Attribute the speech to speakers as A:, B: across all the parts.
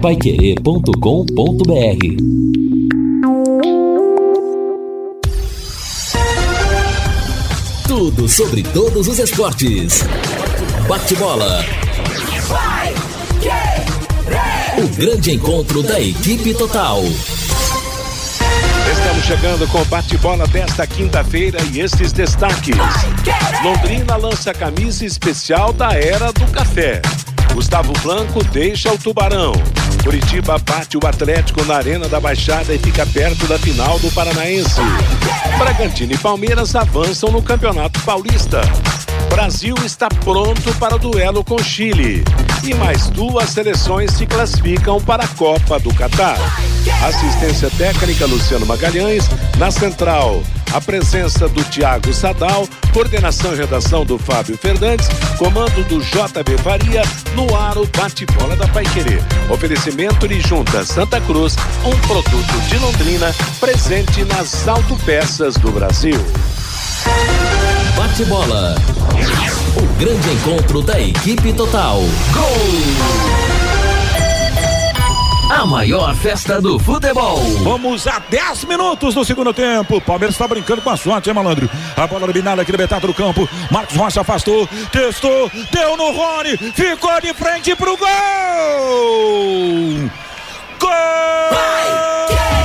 A: paiquerê.com.br Tudo sobre todos os esportes. Bate-bola. O grande encontro da equipe total.
B: Estamos chegando com o bate-bola desta quinta-feira e estes destaques. Londrina lança camisa especial da Era do Café. Gustavo Blanco deixa o Tubarão. Curitiba bate o Atlético na Arena da Baixada e fica perto da final do Paranaense. Bragantino e Palmeiras avançam no Campeonato Paulista. Brasil está pronto para o duelo com Chile. E mais duas seleções se classificam para a Copa do Catar. Assistência técnica Luciano Magalhães. Na central, a presença do Tiago Sadal, coordenação e redação do Fábio Fernandes, comando do JB Faria, no ar o bate-bola da Paiquerê. Oferecimento de Junta Santa Cruz, um produto de Londrina, presente nas autopeças do Brasil.
A: Bate-bola. O grande encontro da equipe total. Gol! A maior festa do futebol.
C: Vamos a 10 minutos do segundo tempo. Palmeiras está brincando com a sorte, hein, malandro? A bola dominada aqui no metade do campo. Marcos Rocha afastou, testou, deu no Rony, ficou de frente pro gol! Gol! Vai!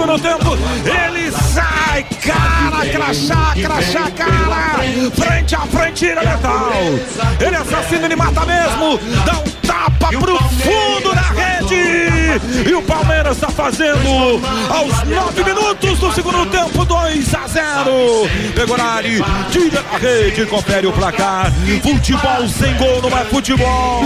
C: Segundo tempo. Ele sai, cara, crachá, crachá, cara. Frente a frente, ele é letal. Ele assassina, ele mata mesmo. Dá um tapa pro fundo da rede. E o Palmeiras está fazendo aos nove minutos do segundo tempo, 2 a 0. Pegorari, tira da rede, confere o placar. Futebol sem gol não é futebol.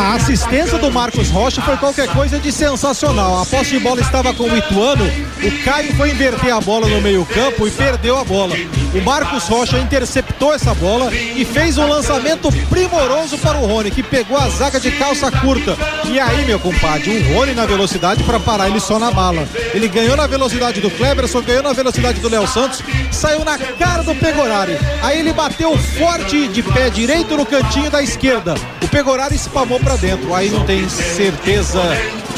D: A assistência do Marcos Rocha foi qualquer coisa de sensacional. A posse de bola estava com o Ituano. O Caio foi inverter a bola no meio-campo e perdeu a bola. O Marcos Rocha interceptou essa bola e fez um lançamento primoroso para o Rony, que pegou a zaga de calça curta. E aí, meu compadre, o Rony na velocidade para parar ele só na bala. Ele ganhou na velocidade do Kleberson, ganhou na velocidade do Léo Santos, saiu na cara do Pegorari. Aí ele bateu forte de pé direito no cantinho da esquerda. O Pegorari espamou para dentro. Aí não tem certeza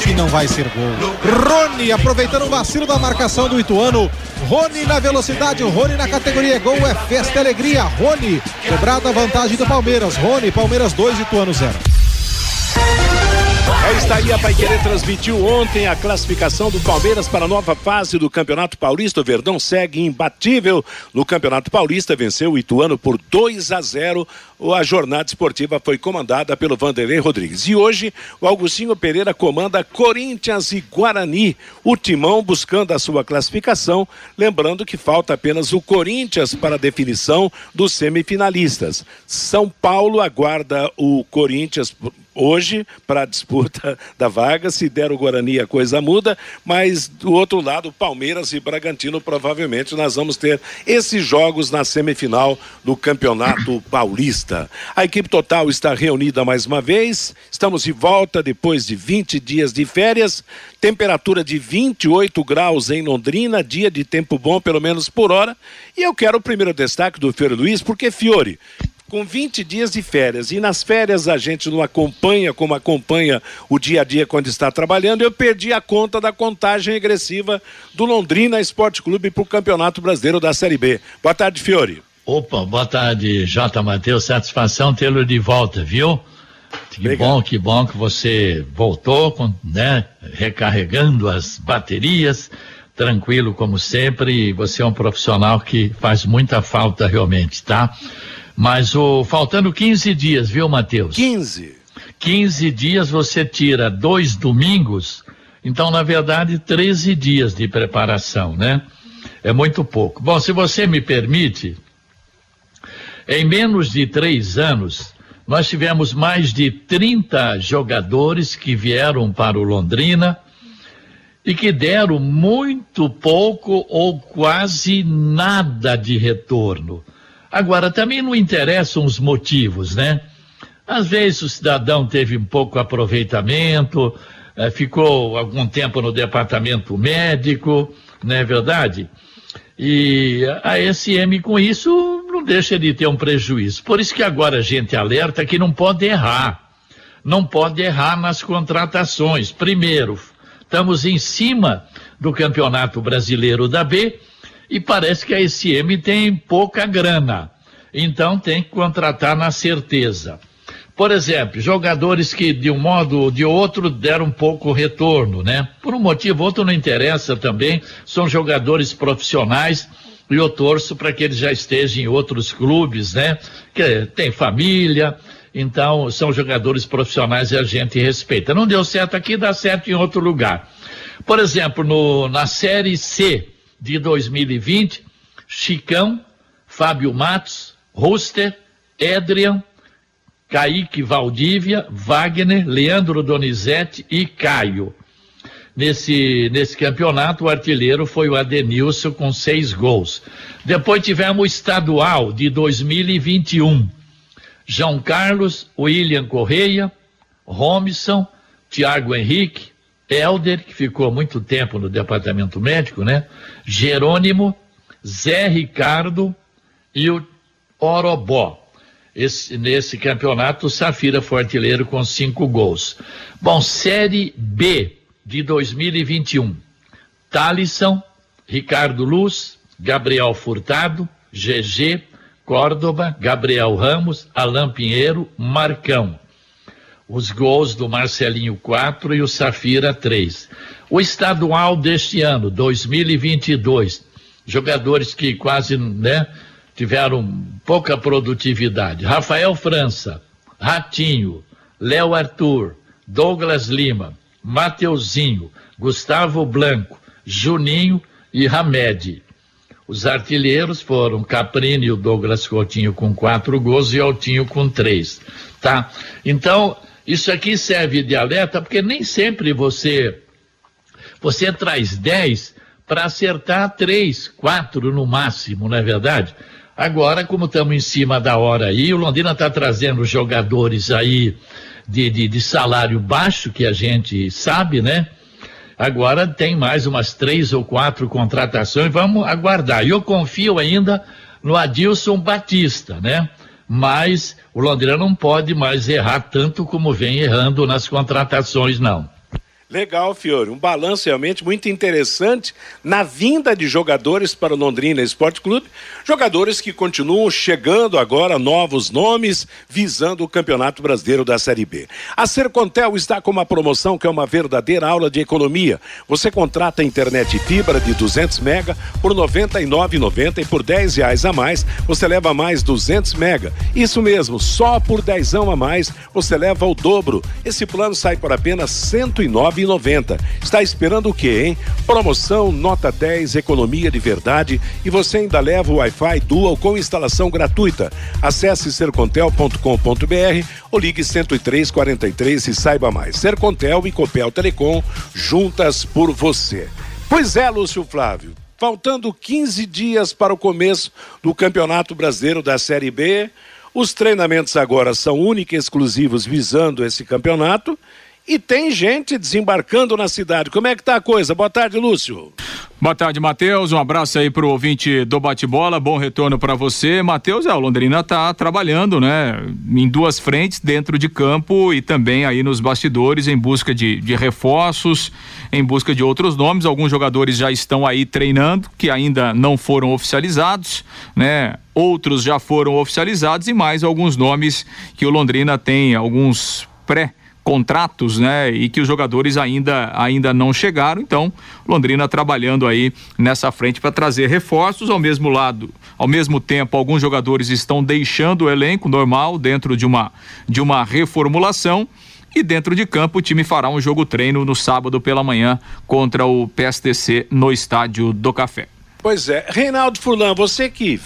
D: que não vai ser gol. Rony, aproveitando o vacilo da marcação do Ituano. Rony na velocidade, Rony na categoria gol, é festa e alegria. Rony, cobrada a vantagem do Palmeiras. Rony, Palmeiras 2, Ituano 0.
B: É está aí a Paiquerê transmitiu ontem a classificação do Palmeiras para a nova fase do Campeonato Paulista. O Verdão segue imbatível no Campeonato Paulista, venceu o Ituano por 2 a 0. A jornada esportiva foi comandada pelo Vanderlei Rodrigues. E hoje o Augustinho Pereira comanda Corinthians e Guarani. O Timão buscando a sua classificação, lembrando que falta apenas o Corinthians para a definição dos semifinalistas. São Paulo aguarda o Corinthians hoje para a disputa da vaga. Se der o Guarani, a coisa muda, mas do outro lado, Palmeiras e Bragantino, provavelmente nós vamos ter esses jogos na semifinal do Campeonato Paulista. A equipe total está reunida mais uma vez. Estamos de volta depois de 20 dias de férias. Temperatura de 28 graus em Londrina, dia de tempo bom, pelo menos por hora. E eu quero o primeiro destaque do Fiore Luiz, porque Fiore, com 20 dias de férias. E nas férias a gente não acompanha como acompanha o dia a dia quando está trabalhando. Eu perdi a conta da contagem regressiva do Londrina Esporte Clube para o Campeonato Brasileiro da Série B. Boa tarde, Fiore.
E: Opa, boa tarde, J. Matheus. Satisfação tê-lo de volta, viu? Que Obrigado. bom, que bom que você voltou, né? Recarregando as baterias tranquilo como sempre. Você é um profissional que faz muita falta realmente, tá? Mas o faltando 15 dias, viu, Matheus?
B: 15.
E: 15 dias você tira dois domingos, então, na verdade, 13 dias de preparação, né? É muito pouco. Bom, se você me permite, em menos de três anos, nós tivemos mais de 30 jogadores que vieram para o Londrina e que deram muito pouco ou quase nada de retorno. Agora, também não interessam os motivos, né? Às vezes o cidadão teve um pouco aproveitamento, eh, ficou algum tempo no departamento médico, não é verdade? E a SM com isso não deixa de ter um prejuízo. Por isso que agora a gente alerta que não pode errar. Não pode errar nas contratações. Primeiro, estamos em cima do Campeonato Brasileiro da B e parece que a SM tem pouca grana. Então tem que contratar na certeza. Por exemplo, jogadores que de um modo ou de outro deram pouco retorno, né? Por um motivo ou outro não interessa também, são jogadores profissionais e eu torço para que eles já estejam em outros clubes, né? Que tem família, então são jogadores profissionais e a gente respeita. Não deu certo aqui, dá certo em outro lugar. Por exemplo, no, na Série C de 2020, Chicão, Fábio Matos, Ruster, Edrian, Kaique Valdívia, Wagner, Leandro Donizete e Caio. Nesse, nesse campeonato, o artilheiro foi o Adenilson com seis gols. Depois tivemos o estadual de 2021. João Carlos, William Correia, Romson, Tiago Henrique, Helder, que ficou muito tempo no departamento médico, né? Jerônimo, Zé Ricardo e o Orobó. Esse, nesse campeonato, o Safira foi artilheiro com cinco gols. Bom, Série B de 2021. Talisson, Ricardo Luz, Gabriel Furtado, GG, Córdoba, Gabriel Ramos, Alain Pinheiro, Marcão. Os gols do Marcelinho 4 e o Safira 3. O estadual deste ano, 2022. Jogadores que quase, né? tiveram pouca produtividade. Rafael França, Ratinho, Léo Arthur, Douglas Lima, Mateuzinho, Gustavo Blanco, Juninho e Hamed. Os artilheiros foram Caprini e o Douglas Coutinho com quatro gols e Altinho com três, tá? Então, isso aqui serve de alerta porque nem sempre você você traz dez para acertar três, quatro no máximo, não é verdade? Agora, como estamos em cima da hora aí, o Londrina está trazendo jogadores aí de, de, de, salário baixo, que a gente sabe, né? Agora tem mais umas três ou quatro contratações, vamos aguardar. Eu confio ainda no Adilson Batista, né? Mas o Londrina não pode mais errar tanto como vem errando nas contratações, não.
B: Legal, Fiore. Um balanço realmente muito interessante na vinda de jogadores para o Londrina Esporte Clube. Jogadores que continuam chegando agora, novos nomes, visando o Campeonato Brasileiro da Série B. A Sercontel está com uma promoção que é uma verdadeira aula de economia. Você contrata a internet fibra de 200 mega por R$ 99,90 e por 10 reais a mais você leva mais 200 mega. Isso mesmo, só por 10 a mais você leva o dobro. Esse plano sai por apenas 109 9,90. Está esperando o quê, hein? Promoção nota 10, economia de verdade e você ainda leva o Wi-Fi Dual com instalação gratuita. Acesse sercontel.com.br ou ligue 10343 e saiba mais. Sercontel e Copel Telecom juntas por você. Pois é, Lúcio Flávio. Faltando 15 dias para o começo do Campeonato Brasileiro da Série B, os treinamentos agora são únicos e exclusivos visando esse campeonato e tem gente desembarcando na cidade. Como é que tá a coisa? Boa tarde, Lúcio.
F: Boa tarde, Matheus. Um abraço aí pro ouvinte do bate-bola. Bom retorno para você. Matheus, é, o Londrina tá trabalhando, né? Em duas frentes, dentro de campo e também aí nos bastidores, em busca de, de reforços, em busca de outros nomes. Alguns jogadores já estão aí treinando, que ainda não foram oficializados, né? Outros já foram oficializados e mais alguns nomes que o Londrina tem, alguns pré- contratos, né? E que os jogadores ainda, ainda não chegaram. Então, Londrina trabalhando aí nessa frente para trazer reforços ao mesmo lado. Ao mesmo tempo, alguns jogadores estão deixando o elenco normal dentro de uma de uma reformulação. E dentro de campo, o time fará um jogo treino no sábado pela manhã contra o PSTC no estádio do Café.
B: Pois é, Reinaldo Furlan, você que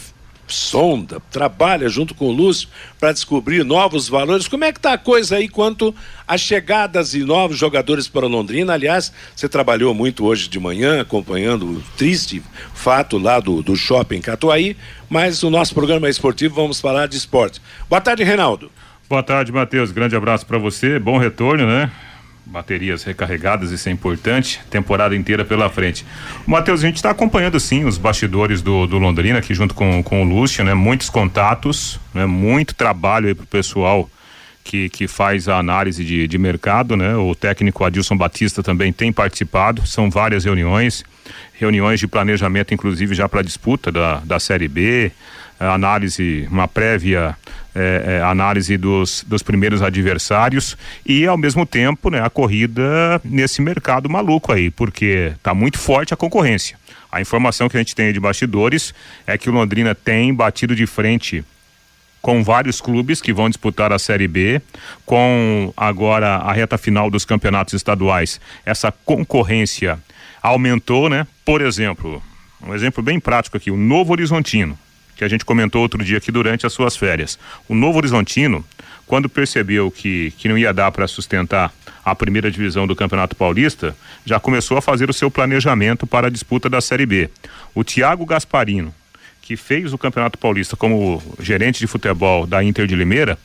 B: sonda, trabalha junto com o Lúcio para descobrir novos valores. Como é que está a coisa aí quanto às chegadas e novos jogadores para Londrina? Aliás, você trabalhou muito hoje de manhã acompanhando o triste fato lá do, do shopping Catuaí, mas o nosso programa é esportivo, vamos falar de esporte. Boa tarde, Reinaldo.
G: Boa tarde, Matheus. Grande abraço para você. Bom retorno, né? Baterias recarregadas, isso é importante, temporada inteira pela frente. Matheus, a gente está acompanhando sim os bastidores do, do Londrina aqui junto com, com o Lúcio, né? Muitos contatos, né? Muito trabalho aí pro pessoal que, que faz a análise de, de mercado, né? O técnico Adilson Batista também tem participado, são várias reuniões, reuniões de planejamento, inclusive já para disputa da, da Série B, análise, uma prévia é, é, análise dos, dos primeiros adversários e ao mesmo tempo né, a corrida nesse mercado maluco aí, porque está muito forte a concorrência. A informação que a gente tem de bastidores é que o Londrina tem batido de frente com vários clubes que vão disputar a Série B, com agora a reta final dos campeonatos estaduais. Essa concorrência aumentou, né? Por exemplo, um exemplo bem prático aqui, o Novo Horizontino que a gente comentou outro dia aqui durante as suas férias. O Novo Horizontino, quando percebeu que, que não ia dar para sustentar a primeira divisão do Campeonato Paulista, já começou a fazer o seu planejamento para a disputa da Série B. O Thiago Gasparino, que fez o Campeonato Paulista como gerente de futebol da Inter de Limeira,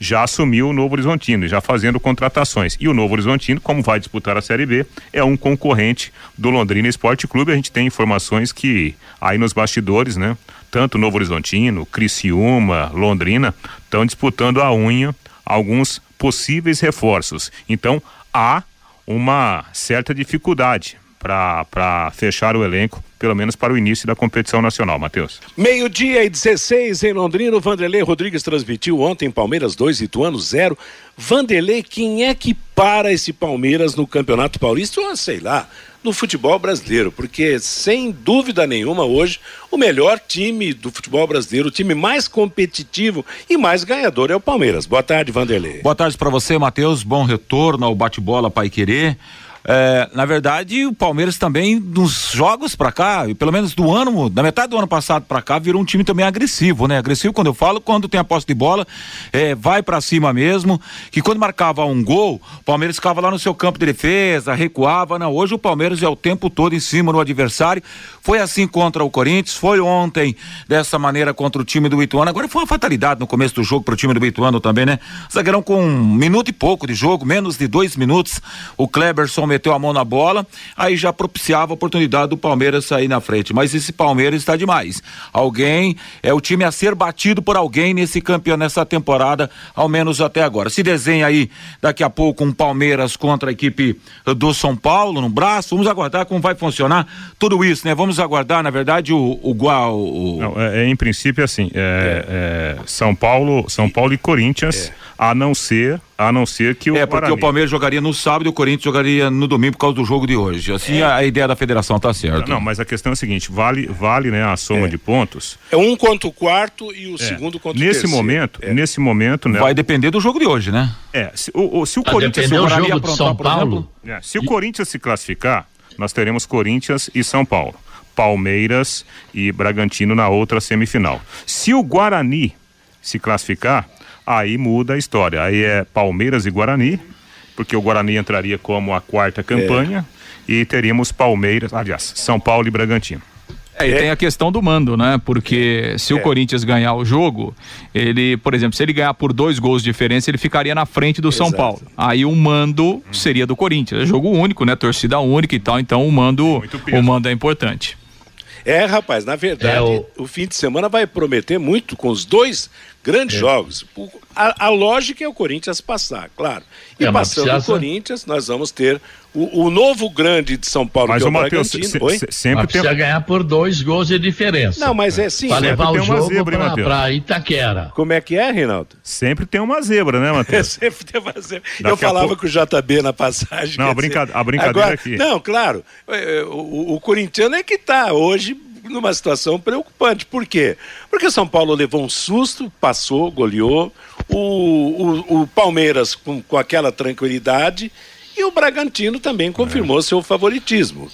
G: já assumiu o Novo Horizontino, já fazendo contratações. E o Novo Horizontino, como vai disputar a Série B, é um concorrente do Londrina Esporte Clube. A gente tem informações que aí nos bastidores, né? Tanto Novo Horizontino, Criciúma, Londrina, estão disputando a unha alguns possíveis reforços. Então, há uma certa dificuldade para fechar o elenco, pelo menos para o início da competição nacional, Matheus.
B: Meio-dia e 16 em Londrina, o Vanderlei Rodrigues transmitiu ontem Palmeiras 2, Ituano 0. Vanderlei, quem é que para esse Palmeiras no Campeonato Paulista? Ou sei lá, no futebol brasileiro, porque sem dúvida nenhuma hoje o melhor time do futebol brasileiro, o time mais competitivo e mais ganhador é o Palmeiras. Boa tarde, Vanderlei.
C: Boa tarde para você, Matheus. Bom retorno ao bate-bola Pai Querer. É, na verdade, o Palmeiras também, nos jogos para cá, pelo menos do ano, da metade do ano passado para cá, virou um time também agressivo, né? Agressivo quando eu falo, quando tem a posse de bola, é, vai para cima mesmo. Que quando marcava um gol, o Palmeiras ficava lá no seu campo de defesa, recuava. Não, hoje o Palmeiras é o tempo todo em cima do adversário. Foi assim contra o Corinthians, foi ontem dessa maneira contra o time do Ituano. Agora foi uma fatalidade no começo do jogo para o time do Ituano também, né? Zagueirão com um minuto e pouco de jogo, menos de dois minutos. O Kleberson meteu a mão na bola, aí já propiciava a oportunidade do Palmeiras sair na frente. Mas esse Palmeiras está demais. Alguém, é o time a ser batido por alguém nesse campeão, nessa temporada, ao menos até agora. Se desenha aí daqui a pouco um Palmeiras contra a equipe do São Paulo no braço. Vamos aguardar como vai funcionar tudo isso, né? Vamos aguardar, na verdade, o, o, o,
G: Não, é, é, em princípio assim, é, é. São Paulo, São Paulo e Corinthians, é. A não ser a não ser que o
C: É, porque Guarani... o Palmeiras jogaria no sábado e o Corinthians jogaria no domingo por causa do jogo de hoje. Assim, é. a, a, ideia da federação tá certa.
G: Não, mas a questão é a seguinte, vale, vale né, a soma é. de pontos.
B: É um contra o quarto e o é. segundo contra
G: nesse
B: o terceiro.
G: Momento, é. Nesse momento, né?
C: Vai depender do jogo de hoje, né?
G: É, se o, o se o
E: Vai
G: Corinthians...
E: Se o Guarani aprontar, São Paulo.
G: Exemplo, é, se o Corinthians se classificar, nós teremos Corinthians e São Paulo. Palmeiras e Bragantino na outra semifinal. Se o Guarani se classificar, aí muda a história. Aí é Palmeiras e Guarani, porque o Guarani entraria como a quarta campanha é. e teríamos Palmeiras, aliás, São Paulo e Bragantino.
F: É, e tem a questão do mando, né? Porque se é. o Corinthians ganhar o jogo, ele, por exemplo, se ele ganhar por dois gols de diferença, ele ficaria na frente do Exato. São Paulo. Aí o mando hum. seria do Corinthians. É jogo único, né? Torcida única e tal. Então o mando, o mando é importante.
B: É, rapaz, na verdade, é o... o... fim de semana vai prometer muito com os dois grandes é. jogos. A, a, lógica é o Corinthians passar, claro. E é, passando precisa... o Corinthians, nós vamos ter o, o, novo grande de São Paulo,
G: mas
B: que é
G: o Matheus, sempre
E: mas precisa tem... ganhar por dois gols de diferença.
B: Não, mas é sim.
E: Para levar o jogo para Itaquera.
B: Como é que é, Reinaldo?
G: Sempre tem uma zebra, né, Matheus?
B: sempre tem uma zebra. Daqui Eu falava pouco... com o JB na passagem.
G: Não, a, brinca... a brincadeira Agora, aqui.
B: Não, claro. É, o, o, o corintiano é que está hoje numa situação preocupante. Por quê? Porque o São Paulo levou um susto, passou, goleou. O, o, o Palmeiras com, com aquela tranquilidade. E o Bragantino também confirmou é. seu favoritismo.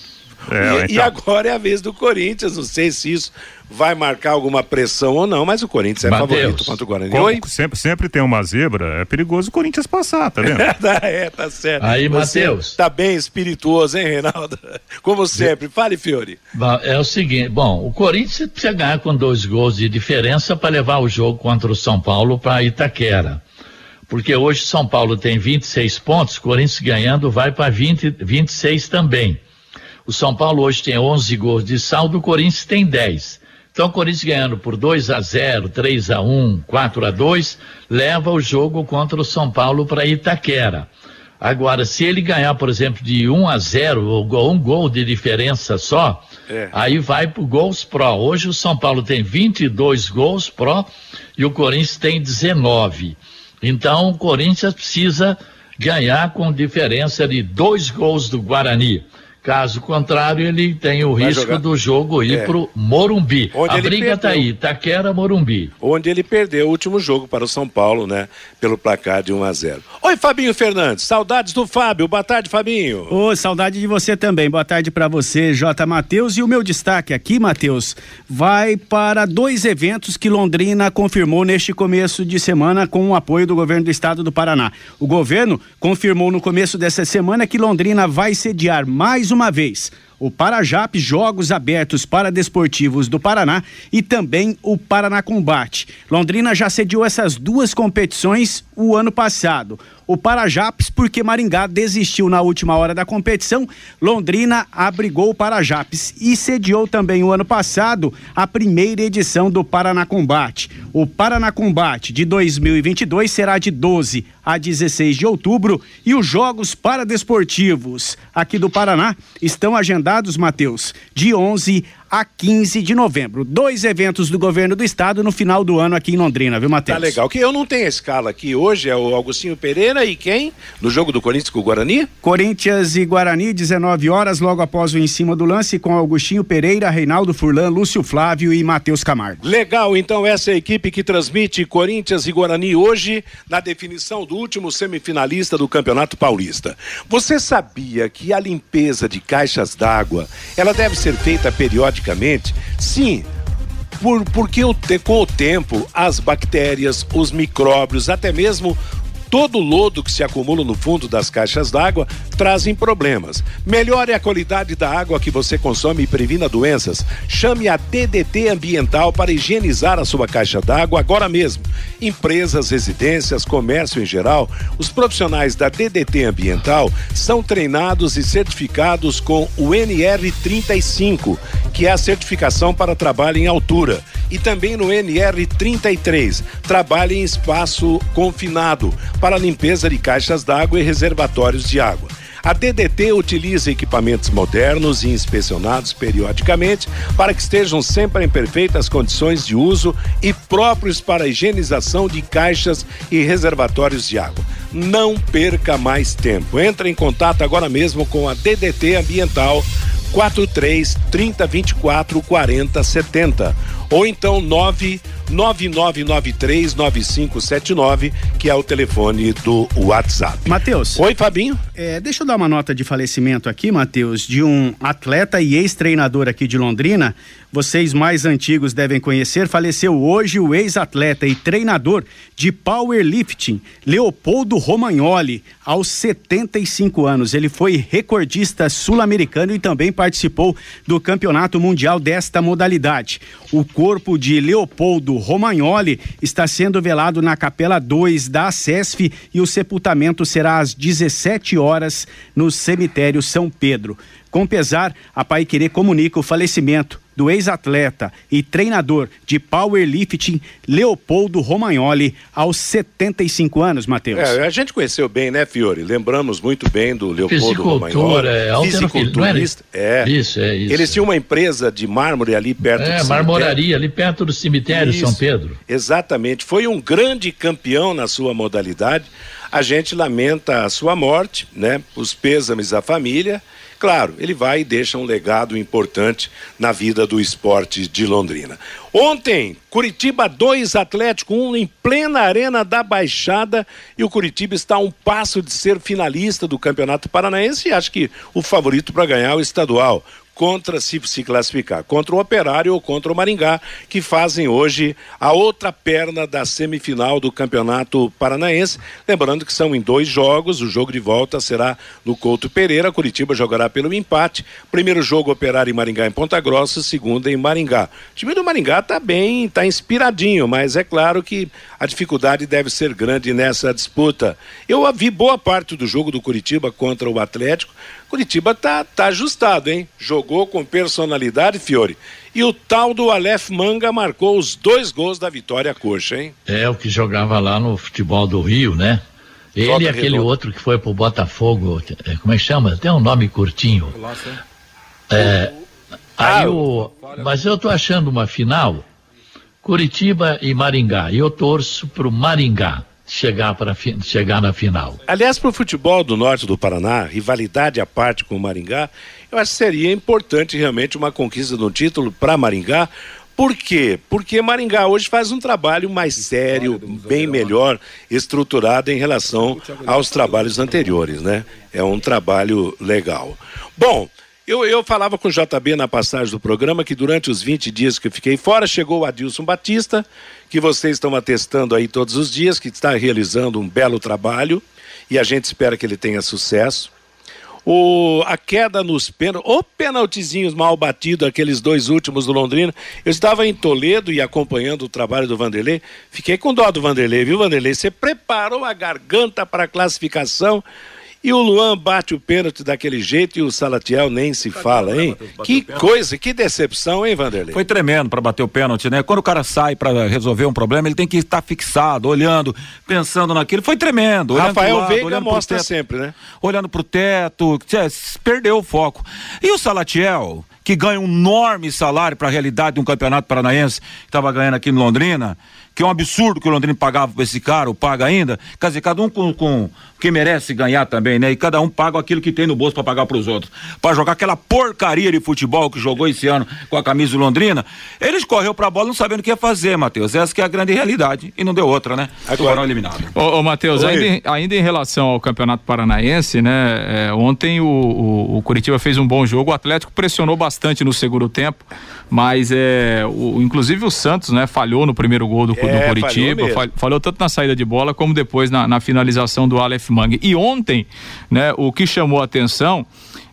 B: É, e, então. e, agora é a vez do Corinthians. Não sei se isso vai marcar alguma pressão ou não, mas o Corinthians é Mateus, favorito contra o Guarani.
G: Como? Sempre, sempre tem uma zebra, é perigoso o Corinthians passar, tá vendo?
B: é, tá certo.
F: Aí, Matheus.
B: Tá bem espirituoso, hein, Reinaldo? Como sempre. Fale, Fiore.
E: É o seguinte, bom, o Corinthians precisa ganhar com dois gols de diferença para levar o jogo contra o São Paulo para Itaquera. Porque hoje São Paulo tem 26 pontos, Corinthians ganhando vai para 26 também. O São Paulo hoje tem 11 gols de saldo, o Corinthians tem 10. Então, o Corinthians ganhando por 2 a 0, 3 a 1, 4 a 2, leva o jogo contra o São Paulo para Itaquera. Agora, se ele ganhar, por exemplo, de 1 a 0, ou um gol de diferença só, é. aí vai para gols pró. Hoje o São Paulo tem 22 gols pró e o Corinthians tem 19. Então, o Corinthians precisa ganhar com diferença de dois gols do Guarani. Caso contrário, ele tem o Vai risco jogar. do jogo ir é. pro Morumbi. Onde a briga tá aí, Taquera, Morumbi.
B: Onde ele perdeu o último jogo para o São Paulo, né? Pelo placar de 1 a 0. Oi, Fabinho Fernandes, saudades do Fábio. Boa tarde, Fabinho.
H: Oi, saudade de você também. Boa tarde para você, J. Matheus. E o meu destaque aqui, Matheus, vai para dois eventos que Londrina confirmou neste começo de semana com o apoio do governo do estado do Paraná. O governo confirmou no começo dessa semana que Londrina vai sediar mais uma vez o Parajap Jogos Abertos para Desportivos do Paraná e também o Paraná Combate. Londrina já sediou essas duas competições o ano passado o Parajapes, porque Maringá desistiu na última hora da competição. Londrina abrigou o Parajapes e sediou também o ano passado a primeira edição do Paraná Combate. O Paraná Combate de 2022 será de 12 a 16 de outubro e os Jogos Paradesportivos aqui do Paraná estão agendados, Matheus, de 11 a 15 de novembro. Dois eventos do governo do estado no final do ano aqui em Londrina, viu, Matheus?
B: Tá legal. Que eu não tenho a escala aqui hoje, é o Augustinho Pereira e quem? No jogo do Corinthians com o Guarani?
H: Corinthians e Guarani, 19 horas, logo após o em cima do lance, com Augustinho Pereira, Reinaldo Furlan, Lúcio Flávio e Matheus Camargo.
B: Legal, então essa é a equipe que transmite Corinthians e Guarani hoje na definição do último semifinalista do Campeonato Paulista. Você sabia que a limpeza de caixas d'água, ela deve ser feita periodicamente sim, por, porque com o tempo as bactérias, os micróbios, até mesmo todo o lodo que se acumula no fundo das caixas d'água trazem problemas. Melhore a qualidade da água que você consome e previna doenças. Chame a DDT Ambiental para higienizar a sua caixa d'água agora mesmo. Empresas, residências, comércio em geral, os profissionais da DDT Ambiental são treinados e certificados com o NR35, que é a certificação para trabalho em altura, e também no NR33, trabalho em espaço confinado para limpeza de caixas d'água e reservatórios de água. A DDT utiliza equipamentos modernos e inspecionados periodicamente para que estejam sempre em perfeitas condições de uso e próprios para a higienização de caixas e reservatórios de água. Não perca mais tempo. Entre em contato agora mesmo com a DDT Ambiental 43 30 24 40 70 ou então 999939579, que é o telefone do WhatsApp.
H: Matheus.
B: Oi, Fabinho.
H: É, deixa eu dar uma nota de falecimento aqui, Matheus, de um atleta e ex-treinador aqui de Londrina. Vocês mais antigos devem conhecer. Faleceu hoje o ex-atleta e treinador de powerlifting, Leopoldo Romagnoli, aos 75 anos. Ele foi recordista sul-americano e também participou do campeonato mundial desta modalidade. O corpo de Leopoldo Romagnoli está sendo velado na Capela 2 da SESF e o sepultamento será às 17 horas no cemitério São Pedro. Com pesar, a Pai Querer comunica o falecimento do ex-atleta e treinador de powerlifting Leopoldo Romagnoli aos 75 anos, Matheus.
B: É, a gente conheceu bem, né, Fiore? Lembramos muito bem do Leopoldo Romagnoli.
E: É, fisiculturista.
B: É. Isso, é isso. Eles tinham uma empresa de mármore ali perto
E: é, do marmoraria ali perto do cemitério isso. São Pedro.
B: Exatamente. Foi um grande campeão na sua modalidade. A gente lamenta a sua morte, né? Os pêsames à família Claro, ele vai e deixa um legado importante na vida do esporte de Londrina. Ontem, Curitiba 2, Atlético 1 um, em plena arena da Baixada e o Curitiba está a um passo de ser finalista do Campeonato Paranaense e acho que o favorito para ganhar é o estadual. Contra se se classificar, contra o Operário ou contra o Maringá, que fazem hoje a outra perna da semifinal do Campeonato Paranaense. Lembrando que são em dois jogos, o jogo de volta será no Couto Pereira, Curitiba jogará pelo empate. Primeiro jogo Operário e Maringá em Ponta Grossa, segundo em Maringá. O time do Maringá está bem, está inspiradinho, mas é claro que a dificuldade deve ser grande nessa disputa. Eu vi boa parte do jogo do Curitiba contra o Atlético. Curitiba tá, tá ajustado, hein? Jogou com personalidade, Fiore. E o tal do Aleph Manga marcou os dois gols da vitória coxa, hein?
E: É o que jogava lá no futebol do Rio, né? Ele
B: Volta
E: e aquele
B: redonda.
E: outro que foi pro Botafogo, é, como é que chama? Tem um nome curtinho. É, aí
B: Ah,
E: o, mas eu tô achando uma final, Curitiba e Maringá. E eu torço pro Maringá chegar para chegar na final.
B: Aliás, para o futebol do norte do Paraná, rivalidade à parte com o Maringá, eu acho que seria importante realmente uma conquista do título para Maringá. Por quê? Porque Maringá hoje faz um trabalho mais sério, bem melhor estruturado em relação aos trabalhos anteriores, né? É um trabalho legal. Bom, eu, eu falava com o JB na passagem do programa que durante os 20 dias que eu fiquei fora, chegou o Adilson Batista, que vocês estão atestando aí todos os dias, que está realizando um belo trabalho e a gente espera que ele tenha sucesso. O, a queda nos pênaltis, ou penaltizinhos mal batidos, aqueles dois últimos do Londrina. Eu estava em Toledo e acompanhando o trabalho do Vanderlei. Fiquei com dó do Vanderlei, viu, Vanderlei? Você preparou a garganta para a classificação e o Luan bate o pênalti daquele jeito e o Salatiel nem se fala, hein? Que coisa, que decepção, hein, Vanderlei?
C: Foi tremendo para bater o pênalti, né? Quando o cara sai para resolver um problema, ele tem que estar fixado, olhando, pensando naquilo. Foi tremendo.
B: Rafael
C: lado,
B: Veiga mostra
C: teto,
B: sempre, né?
C: Olhando pro teto, perdeu o foco. E o Salatiel, que ganha um enorme salário para a realidade de um campeonato paranaense, que estava ganhando aqui em Londrina, que é um absurdo que o Londrina pagava para esse cara, ou paga ainda. Quer dizer, cada um com, com que merece ganhar também, né? E cada um paga aquilo que tem no bolso para pagar para os outros. Para jogar aquela porcaria de futebol que jogou esse ano com a camisa do Londrina, eles correu pra bola não sabendo o que ia fazer, Matheus. Essa que é a grande realidade. E não deu outra, né?
B: Agora-
C: Foram eliminados.
F: Ô, ô Matheus, ainda, em- ainda em relação ao Campeonato Paranaense, né? é, ontem o, o, o Curitiba fez um bom jogo, o Atlético pressionou bastante no segundo tempo, mas é, o, inclusive o Santos, né? Falhou no primeiro gol do, do
B: É, falhou
F: Curitiba,
B: mesmo.
F: fal- falhou tanto na saída de bola como depois na, na finalização do Aleph Mang. E ontem, né? O que chamou a atenção,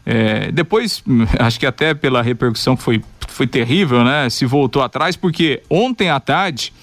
F: é, depois, acho que até pela repercussão que foi, foi terrível, né? Se voltou atrás, porque ontem à tarde.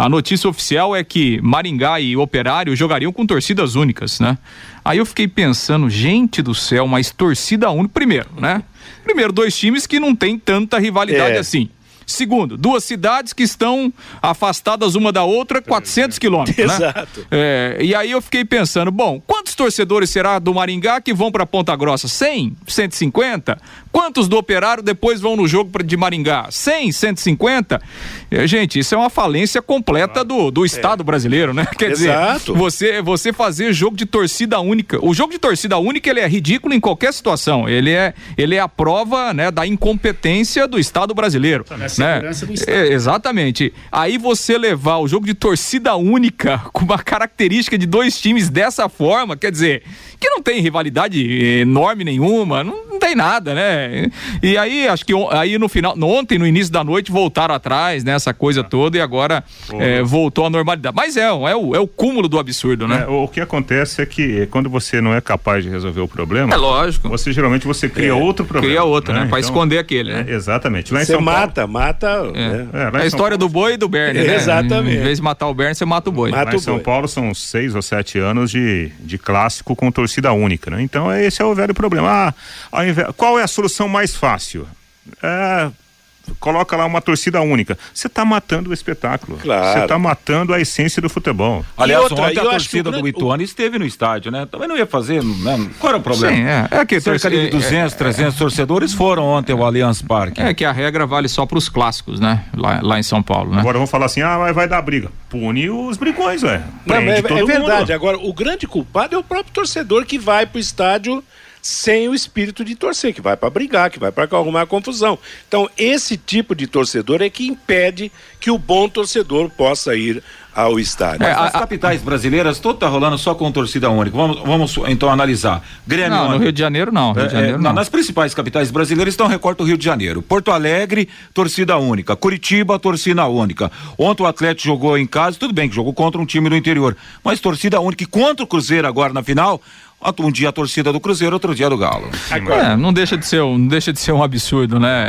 F: A notícia oficial é que Maringá e Operário jogariam com torcidas únicas, né? Aí eu fiquei pensando, gente do céu, mas torcida única. Primeiro, né? Primeiro, dois times que não tem tanta rivalidade
B: É.
F: assim. Segundo, duas cidades que estão afastadas uma da outra 400 quilômetros, né?
B: Exato.
F: É, e aí eu fiquei pensando, bom, quantos torcedores será do Maringá que vão para Ponta Grossa? 100? 150? Quantos do Operário depois vão no jogo de Maringá? 100? 150? É, gente, isso é uma falência completa do, do Estado brasileiro, né? Quer
B: Exato.
F: dizer, você, você fazer jogo de torcida única. O jogo de torcida única ele é ridículo em qualquer situação. Ele é, ele é a prova né, da incompetência do Estado brasileiro. né?
H: segurança do Estado.
F: É, exatamente. Aí você levar o jogo de torcida única com uma característica de dois times dessa forma, quer dizer, que não tem rivalidade enorme nenhuma, não, não tem nada, né? E aí, acho que aí no final, ontem, no início da noite, voltaram atrás, né? Essa coisa toda e agora é, voltou à normalidade. Mas é, é, o, é o cúmulo do absurdo, né?
G: É, o que acontece é que quando você não é capaz de resolver o problema,
F: É lógico.
G: você geralmente você cria outro problema.
F: Cria outra, né? Pra
G: Então,
F: esconder aquele, né?
G: é, exatamente. Lá em
B: Você
G: São Paulo-
B: mata, mata. né?
G: É,
F: É a história do boi e do Berne, né?
B: Exatamente.
F: Em vez de matar o Berne, você mata o boi.
B: Mata
G: Lá em
B: o
G: São
B: boi.
G: Paulo são seis ou sete anos de, de clássico com torcida única, né? Então esse é o velho problema. Ah, ao invés- qual é a solução mais fácil? É, coloca lá uma torcida única. Você está matando o espetáculo.
B: Claro.
G: Você está matando a essência do futebol.
C: Aliás,
B: outra,
C: ontem a
B: o
C: torcida do Ituano esteve no estádio, né? Também não ia fazer, né? Qual era o problema?
F: Sim, é. É que
C: Cerca
F: torce-
C: de 200, 300 torcedores foram ontem ao Allianz Parque.
F: É que a regra vale só para os clássicos, né? Lá, lá em São Paulo, né?
G: Agora vamos falar assim, ah, mas vai dar briga. Pune os brigões, ué.
B: Não,
G: Prende
B: é, é
G: mundo.
B: verdade. Agora, o grande culpado é o próprio torcedor que vai pro estádio sem o espírito de torcer, que vai para brigar, que vai para arrumar confusão. Então, esse tipo de torcedor é que impede que o bom torcedor possa ir ao estádio.
I: É, as capitais brasileiras, tudo tá rolando só com torcida única. Vamos, vamos então analisar.
F: Grêmio. Não, no Rio de Janeiro não. Rio de
I: é,
F: Janeiro,
I: é, não. Nas principais capitais brasileiras estão recorte o Rio de Janeiro. Porto Alegre, torcida única. Curitiba, torcida única. Ontem o Atlético jogou em casa, tudo bem que jogou contra um time do interior, mas torcida única. E contra o Cruzeiro agora na final, um dia a torcida do Cruzeiro, outro dia do Galo.
F: É, não deixa de ser, não deixa de ser um absurdo, né?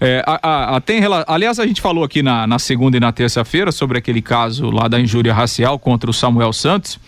F: É, é, é, a, a, a, tem, aliás, a gente falou aqui na, na segunda e na terça-feira sobre aquele caso lá da injúria racial contra o Samuel Santos.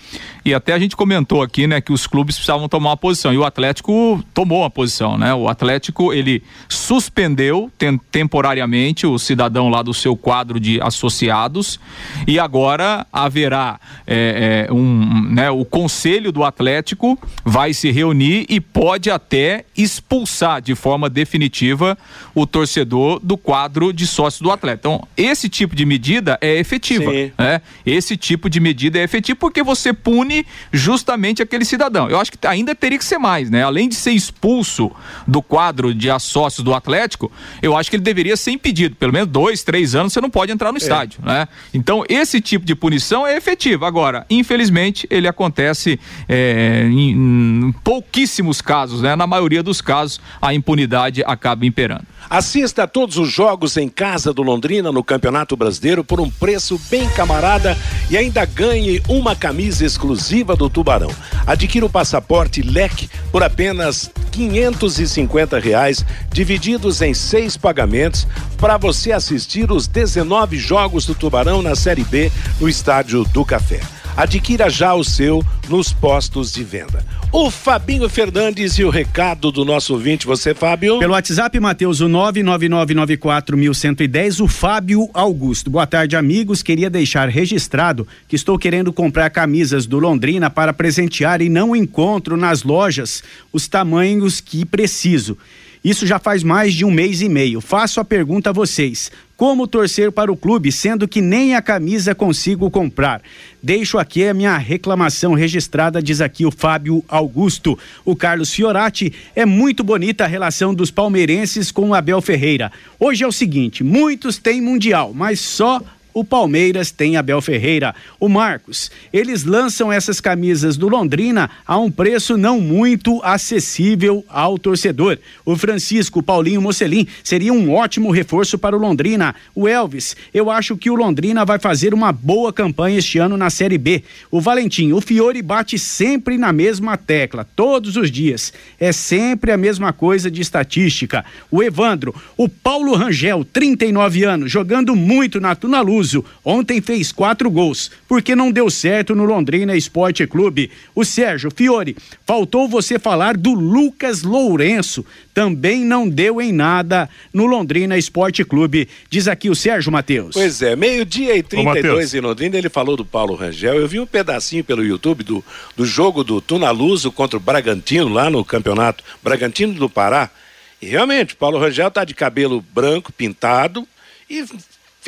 F: E até a gente comentou aqui, né, que os clubes precisavam tomar uma posição e o Atlético tomou uma posição, né? O Atlético ele suspendeu tem, temporariamente o cidadão lá do seu quadro de associados e agora haverá é, é, um, né, o conselho do Atlético vai se reunir e pode até expulsar de forma definitiva o torcedor do quadro de sócio do Atlético. Então esse tipo de medida é efetiva, Sim. né? Esse tipo de medida é efetivo porque você pune justamente aquele cidadão. Eu acho que ainda teria que ser mais, né? Além de ser expulso do quadro de sócios do Atlético, eu acho que ele deveria ser impedido. Pelo menos dois, três anos você não pode entrar no é. estádio, né? Então, esse tipo de punição é efetivo. Agora, infelizmente, ele acontece é, em, em pouquíssimos casos, né? Na maioria dos casos, a impunidade acaba imperando.
B: Assista a todos os jogos em casa do Londrina no Campeonato Brasileiro por um preço bem camarada e ainda ganhe uma camisa exclusiva do Tubarão. Adquira o passaporte LEC por apenas R$ reais, divididos em seis pagamentos, para você assistir os 19 jogos do Tubarão na Série B no Estádio do Café. Adquira já o seu nos postos de venda. O Fabinho Fernandes e o recado do nosso ouvinte, você, Fábio?
H: Pelo WhatsApp, Matheus, o 99994110, o Fábio Augusto. Boa tarde, amigos. Queria deixar registrado que estou querendo comprar camisas do Londrina para presentear e não encontro nas lojas os tamanhos que preciso. Isso já faz mais de um mês e meio. Faço a pergunta a vocês: como torcer para o clube, sendo que nem a camisa consigo comprar? Deixo aqui a minha reclamação registrada, diz aqui o Fábio Augusto. O Carlos Fiorati é muito bonita a relação dos palmeirenses com o Abel Ferreira. Hoje é o seguinte: muitos têm Mundial, mas só o Palmeiras tem Abel Ferreira. O Marcos, eles lançam essas camisas do Londrina a um preço não muito acessível ao torcedor. O Francisco Paulinho Mocelin seria um ótimo reforço para o Londrina. O Elvis, eu acho que o Londrina vai fazer uma boa campanha este ano na Série B. O Valentim, o Fiore bate sempre na mesma tecla, todos os dias. É sempre a mesma coisa de estatística. O Evandro, o Paulo Rangel, 39 anos, jogando muito na Tuna Luz Ontem fez quatro gols, porque não deu certo no Londrina Esporte Clube. O Sérgio Fiore, faltou você falar do Lucas Lourenço. Também não deu em nada no Londrina Esporte Clube. Diz aqui o Sérgio Matheus.
B: Pois é, meio-dia e 32 Ô, em Londrina, ele falou do Paulo Rangel. Eu vi um pedacinho pelo YouTube do, do jogo do Tunaluso contra o Bragantino, lá no campeonato Bragantino do Pará. E realmente, Paulo Rangel tá de cabelo branco, pintado, e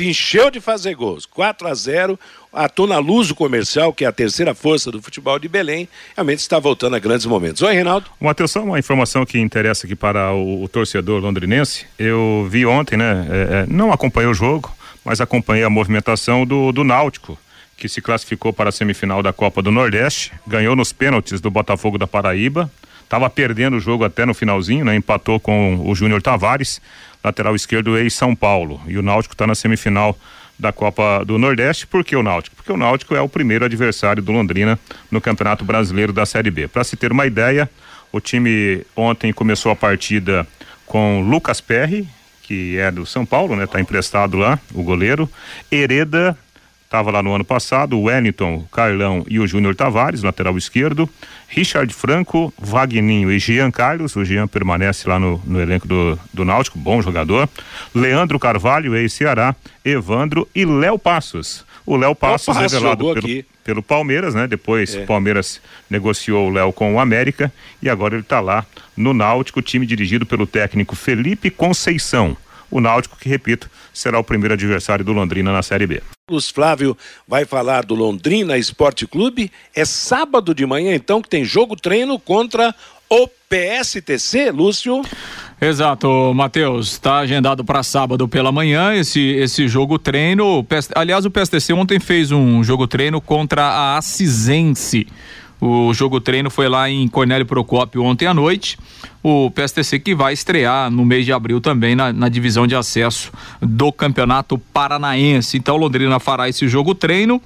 B: encheu de fazer gols. 4 a 0 a Tona Luso Comercial, que é a terceira força do futebol de Belém, realmente está voltando a grandes momentos. Oi, Reinaldo.
G: Uma atenção, uma informação que interessa aqui para o, o torcedor londrinense. Eu vi ontem, né? É, é, não acompanhei o jogo, mas acompanhei a movimentação do, do Náutico, que se classificou para a semifinal da Copa do Nordeste, ganhou nos pênaltis do Botafogo da Paraíba. Estava perdendo o jogo até no finalzinho, né? Empatou com o Júnior Tavares lateral esquerdo ex-São Paulo. E o Náutico está na semifinal da Copa do Nordeste. Por que o Náutico? Porque o Náutico é o primeiro adversário do Londrina no Campeonato Brasileiro da Série B. Para se ter uma ideia, o time ontem começou a partida com Lucas Perry, que é do São Paulo, né? Tá emprestado lá, o goleiro. Hereda, estava lá no ano passado, o Wellington, Carlão e o Júnior Tavares, lateral esquerdo, Richard Franco, Vagninho e Jean Carlos, o Jean permanece lá no, no elenco do, do Náutico, bom jogador, Leandro Carvalho, ex-Ceará, Evandro e Léo Passos. O Léo Passos, Passos revelado pelo, pelo Palmeiras, né? Depois é. o Palmeiras negociou o Léo com o América e agora ele está lá no Náutico, time dirigido pelo técnico Felipe Conceição. O Náutico, que repito, será o primeiro adversário do Londrina na Série B.
B: Carlos Flávio vai falar do Londrina Esporte Clube. É sábado de manhã, então, que tem jogo treino contra o PSTC, Lúcio?
F: Exato, Matheus. Está agendado para sábado pela manhã esse, esse jogo treino. Aliás, o PSTC ontem fez um jogo treino contra a Assisense. O jogo treino foi lá em Cornélio Procópio ontem à noite. O PSTC que vai estrear no mês de abril também na, na divisão de acesso do Campeonato Paranaense. Então, Londrina fará esse jogo treino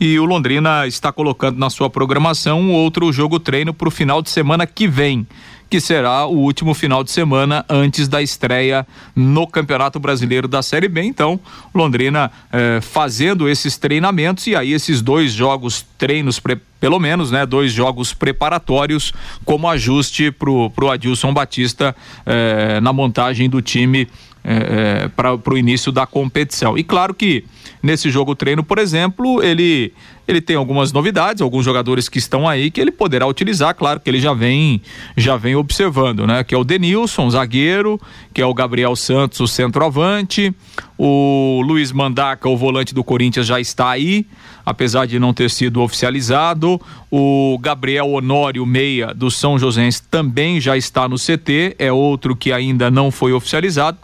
F: e o Londrina está colocando na sua programação um outro jogo treino para o final de semana que vem que será o último final de semana antes da estreia no Campeonato Brasileiro da Série B. Então, Londrina eh, fazendo esses treinamentos e aí esses dois jogos, treinos, pelo menos, né, dois jogos preparatórios como ajuste pro, pro Adilson Batista eh, na montagem do time é, é, para o início da competição. E claro que nesse jogo treino, por exemplo, ele ele tem algumas novidades, alguns jogadores que estão aí que ele poderá utilizar, claro que ele já vem já vem observando, né? Que é o Denilson, zagueiro, que é o Gabriel Santos, o centroavante, o Luiz Mandaca, o volante do Corinthians já está aí, apesar de não ter sido oficializado. O Gabriel Honório Meia do São Joséense também já está no CT, é outro que ainda não foi oficializado.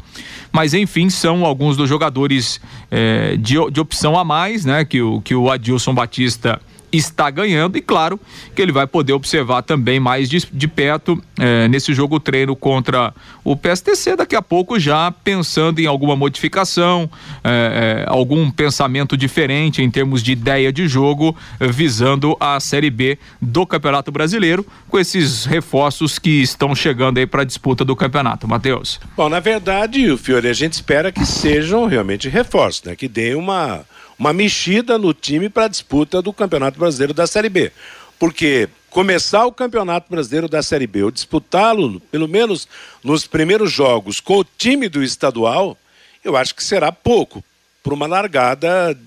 F: Mas enfim, são alguns dos jogadores eh, de, de opção a mais, né? Que o, que o Adilson Batista está ganhando e claro que ele vai poder observar também mais de, de perto eh, nesse jogo treino contra o PSTC daqui a pouco já pensando em alguma modificação eh, eh, algum pensamento diferente em termos de ideia de jogo visando a Série B do Campeonato Brasileiro com esses reforços que estão chegando aí para a disputa do campeonato, Matheus.
B: Bom, na verdade, o Fiore, a gente espera que sejam realmente reforços, né? Que dê uma uma mexida no time para a disputa do Campeonato Brasileiro da Série B. Porque começar o Campeonato Brasileiro da Série B, ou disputá-lo, pelo menos nos primeiros jogos, com o time do estadual, eu acho que será pouco para uma largada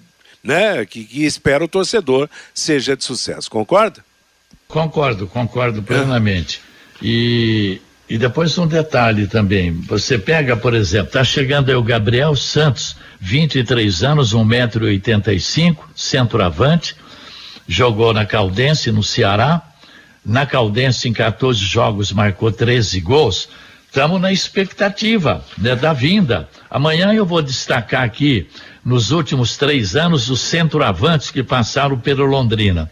B: né, que, que espera o torcedor seja de sucesso. Concorda?
E: Concordo, concordo plenamente. E, e depois um detalhe também. Você pega, por exemplo, está chegando aí o Gabriel Santos 23 anos, 1,85m, centroavante, jogou na Caldense, no Ceará. Na Caldense, em 14 jogos, marcou 13 gols. Estamos na expectativa né, da vinda. Amanhã eu vou destacar aqui, nos últimos três anos, os centroavantes que passaram pelo Londrina.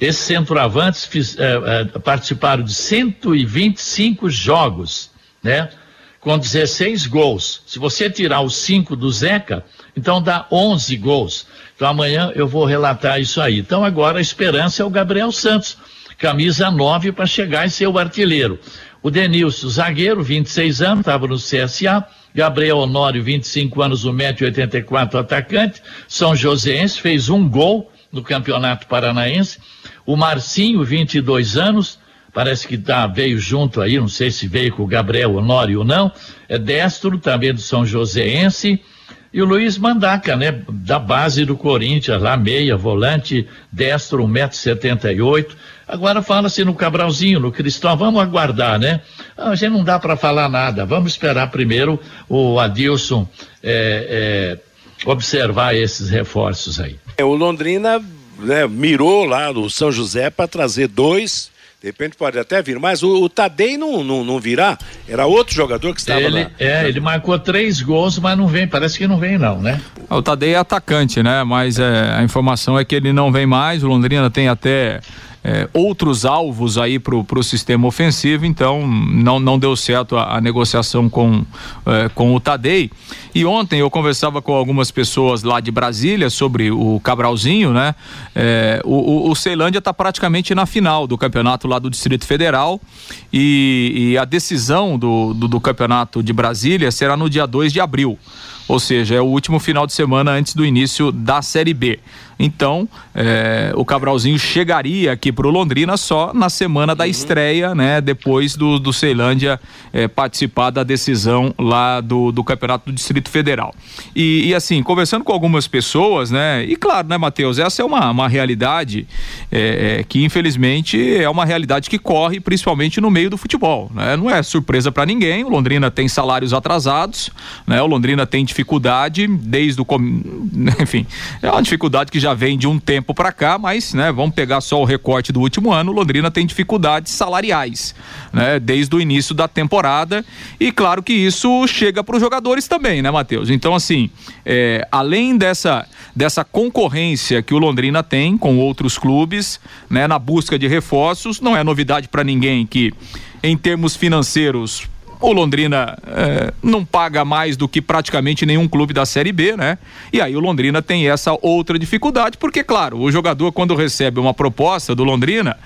E: Esses centroavantes fiz, eh, eh, participaram de 125 jogos, né? Com 16 gols. Se você tirar os 5 do Zeca, então dá 11 gols. Então amanhã eu vou relatar isso aí. Então agora a esperança é o Gabriel Santos, camisa 9 para chegar e ser o artilheiro. O Denilson, zagueiro, 26 anos, estava no CSA. Gabriel Honório, 25 anos, 1,84m, atacante. São Joséense, fez um gol no Campeonato Paranaense. O Marcinho, 22 anos, parece que tá, veio junto aí, não sei se veio com o Gabriel Honório ou não, é destro também do São Joséense, e o Luiz Mandaca, né, da base do Corinthians, lá meia, volante, destro, 1,78m. Agora fala-se no Cabralzinho, no Cristóvão, vamos aguardar, né? Ah, a gente não dá para falar nada, vamos esperar primeiro o Adilson é, é, observar esses reforços aí.
B: É, o Londrina né, mirou lá no São José para trazer dois de repente pode até vir, mas o, o Tadei não, não, não virá. Era outro jogador que estava
E: ele,
B: lá.
E: É, ele marcou três gols, mas não vem, parece que não vem não, né?
F: O Tadei é atacante, né? Mas é, a informação é que ele não vem mais, o Londrina tem até é, outros alvos aí para o sistema ofensivo, então não, não deu certo a, a negociação com, é, com o Tadei. E ontem eu conversava com algumas pessoas lá de Brasília sobre o Cabralzinho, né? É, o, o, o Ceilândia está praticamente na final do campeonato lá do Distrito Federal e, e a decisão do, do, do campeonato de Brasília será no dia 2 de abril ou seja, é o último final de semana antes do início da Série B. Então, é, o Cabralzinho chegaria aqui para o Londrina só na semana da uhum. estreia, né? Depois do, do Ceilândia é, participar da decisão lá do, do Campeonato do Distrito Federal. E, e, assim, conversando com algumas pessoas, né? E claro, né, Matheus, essa é uma, uma realidade é, é, que infelizmente é uma realidade que corre principalmente no meio do futebol, né? Não é surpresa para ninguém, o Londrina tem salários atrasados, né? O Londrina tem dificuldade desde o enfim, é uma dificuldade que já vem de um tempo para cá, mas, né, vamos pegar só o recorte do último ano, o Londrina tem dificuldades salariais, né, desde o início da temporada e claro que isso chega para os jogadores também, né, Matheus? Então, assim, é, além dessa dessa concorrência que o Londrina tem com outros clubes, né, na busca de reforços, não é novidade para ninguém que em termos financeiros o Londrina é, não paga mais do que praticamente nenhum clube da Série B, né? E aí o Londrina tem essa outra dificuldade, porque, claro, o jogador, quando recebe uma proposta do Londrina,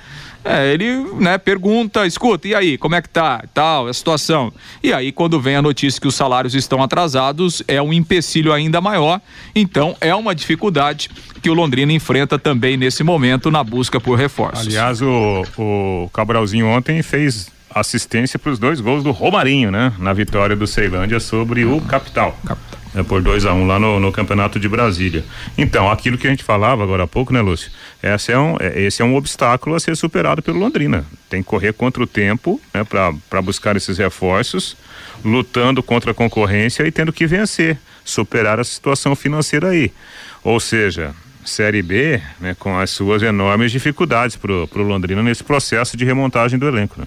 F: é, ele né, pergunta, escuta, e aí, como é que tá? Tal, a situação. E aí, quando vem a notícia que os salários estão atrasados, é um empecilho ainda maior. Então, é uma dificuldade que o Londrina enfrenta também nesse momento na busca por reforços.
G: Aliás, o, o Cabralzinho ontem fez assistência para os dois gols do Romarinho, né? Na vitória do Ceilândia sobre o Capital. Capital. É, por 2 a 1 um lá no, no, Campeonato de Brasília. Então, aquilo que a gente falava agora há pouco, né, Lúcio? Esse é um, é, esse é um obstáculo a ser superado pelo Londrina. Tem que correr contra o tempo, né, para buscar esses reforços, lutando contra a concorrência e tendo que vencer, superar a situação financeira aí. Ou seja, Série B, né, com as suas enormes dificuldades para o Londrina nesse processo de remontagem do elenco. Né?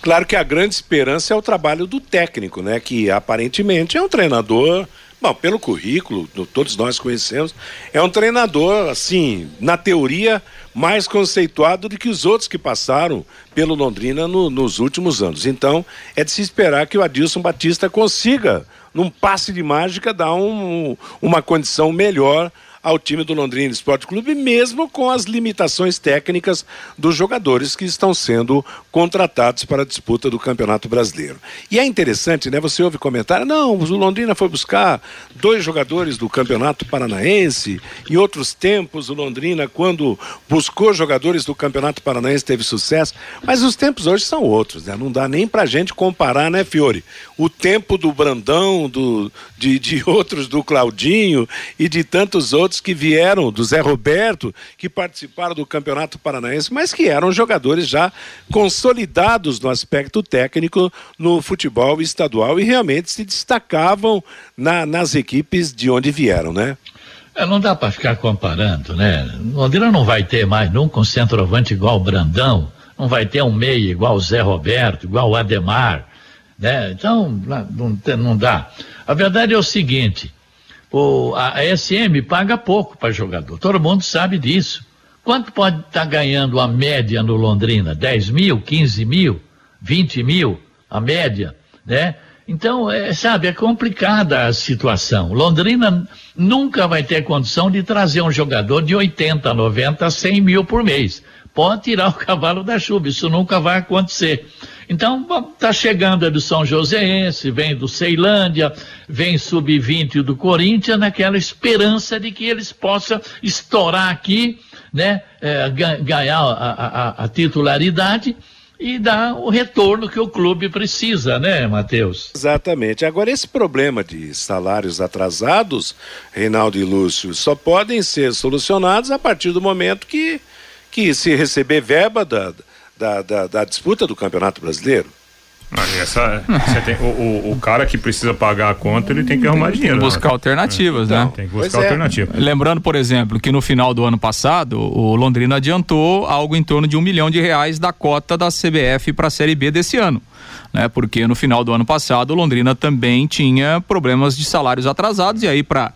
B: Claro que a grande esperança é o trabalho do técnico, né, que aparentemente é um treinador. Bom, pelo currículo, todos nós conhecemos, é um treinador, assim, na teoria, mais conceituado do que os outros que passaram pelo Londrina no, nos últimos anos. Então, é de se esperar que o Adilson Batista consiga, num passe de mágica, dar um, uma condição melhor ao time do Londrina Esporte Clube, mesmo com as limitações técnicas dos jogadores que estão sendo contratados para a disputa do Campeonato Brasileiro. E é interessante, né? Você ouve comentário, não, o Londrina foi buscar dois jogadores do Campeonato Paranaense. Em outros tempos, o Londrina, quando buscou jogadores do Campeonato Paranaense, teve sucesso. Mas os tempos hoje são outros, né? Não dá nem pra gente comparar, né, Fiore? O tempo do Brandão, do, de, de outros, do Claudinho e de tantos outros que vieram, do Zé Roberto, que participaram do Campeonato Paranaense, mas que eram jogadores já consolidados no aspecto técnico no futebol estadual e realmente se destacavam na, nas equipes de onde vieram, né?
E: É, não dá para ficar comparando, né? Londrina não vai ter mais nunca um centroavante igual o Brandão, não vai ter um meia igual o Zé Roberto, igual o Ademar, né? Então, não, não dá. A verdade é o seguinte, o, a, SM paga pouco para jogador, todo mundo sabe disso. Quanto pode estar tá ganhando a média no Londrina? 10 mil, 15 mil, 20 mil, a média, né? Então, é, sabe, é complicada a situação. Londrina nunca vai ter condição de trazer um jogador de 80, 90, 100 mil por mês. Pode tirar o cavalo da chuva, isso nunca vai acontecer. Então, está chegando a do São Joséense, vem do Ceilândia, vem sub-20 do Corinthians, naquela esperança de que eles possam estourar aqui, né, é, ganhar a, a, a titularidade e dar o retorno que o clube precisa, né, Matheus?
B: Exatamente. Agora, esse problema de salários atrasados, Reinaldo e Lúcio, só podem ser solucionados a partir do momento que, que se receber verba da, da, da, da disputa do Campeonato Brasileiro.
G: Essa, tem, o, o, o, cara que precisa pagar a conta, ele tem que arrumar dinheiro.
F: Tem que buscar né? alternativas, né? então,
G: né? Tem que buscar é. alternativas.
F: Lembrando, por exemplo, que no final do ano passado, o Londrina adiantou algo em torno de um milhão de reais da cota da CBF para a Série B desse ano. Né? Porque no final do ano passado, Londrina também tinha problemas de salários atrasados, e aí, para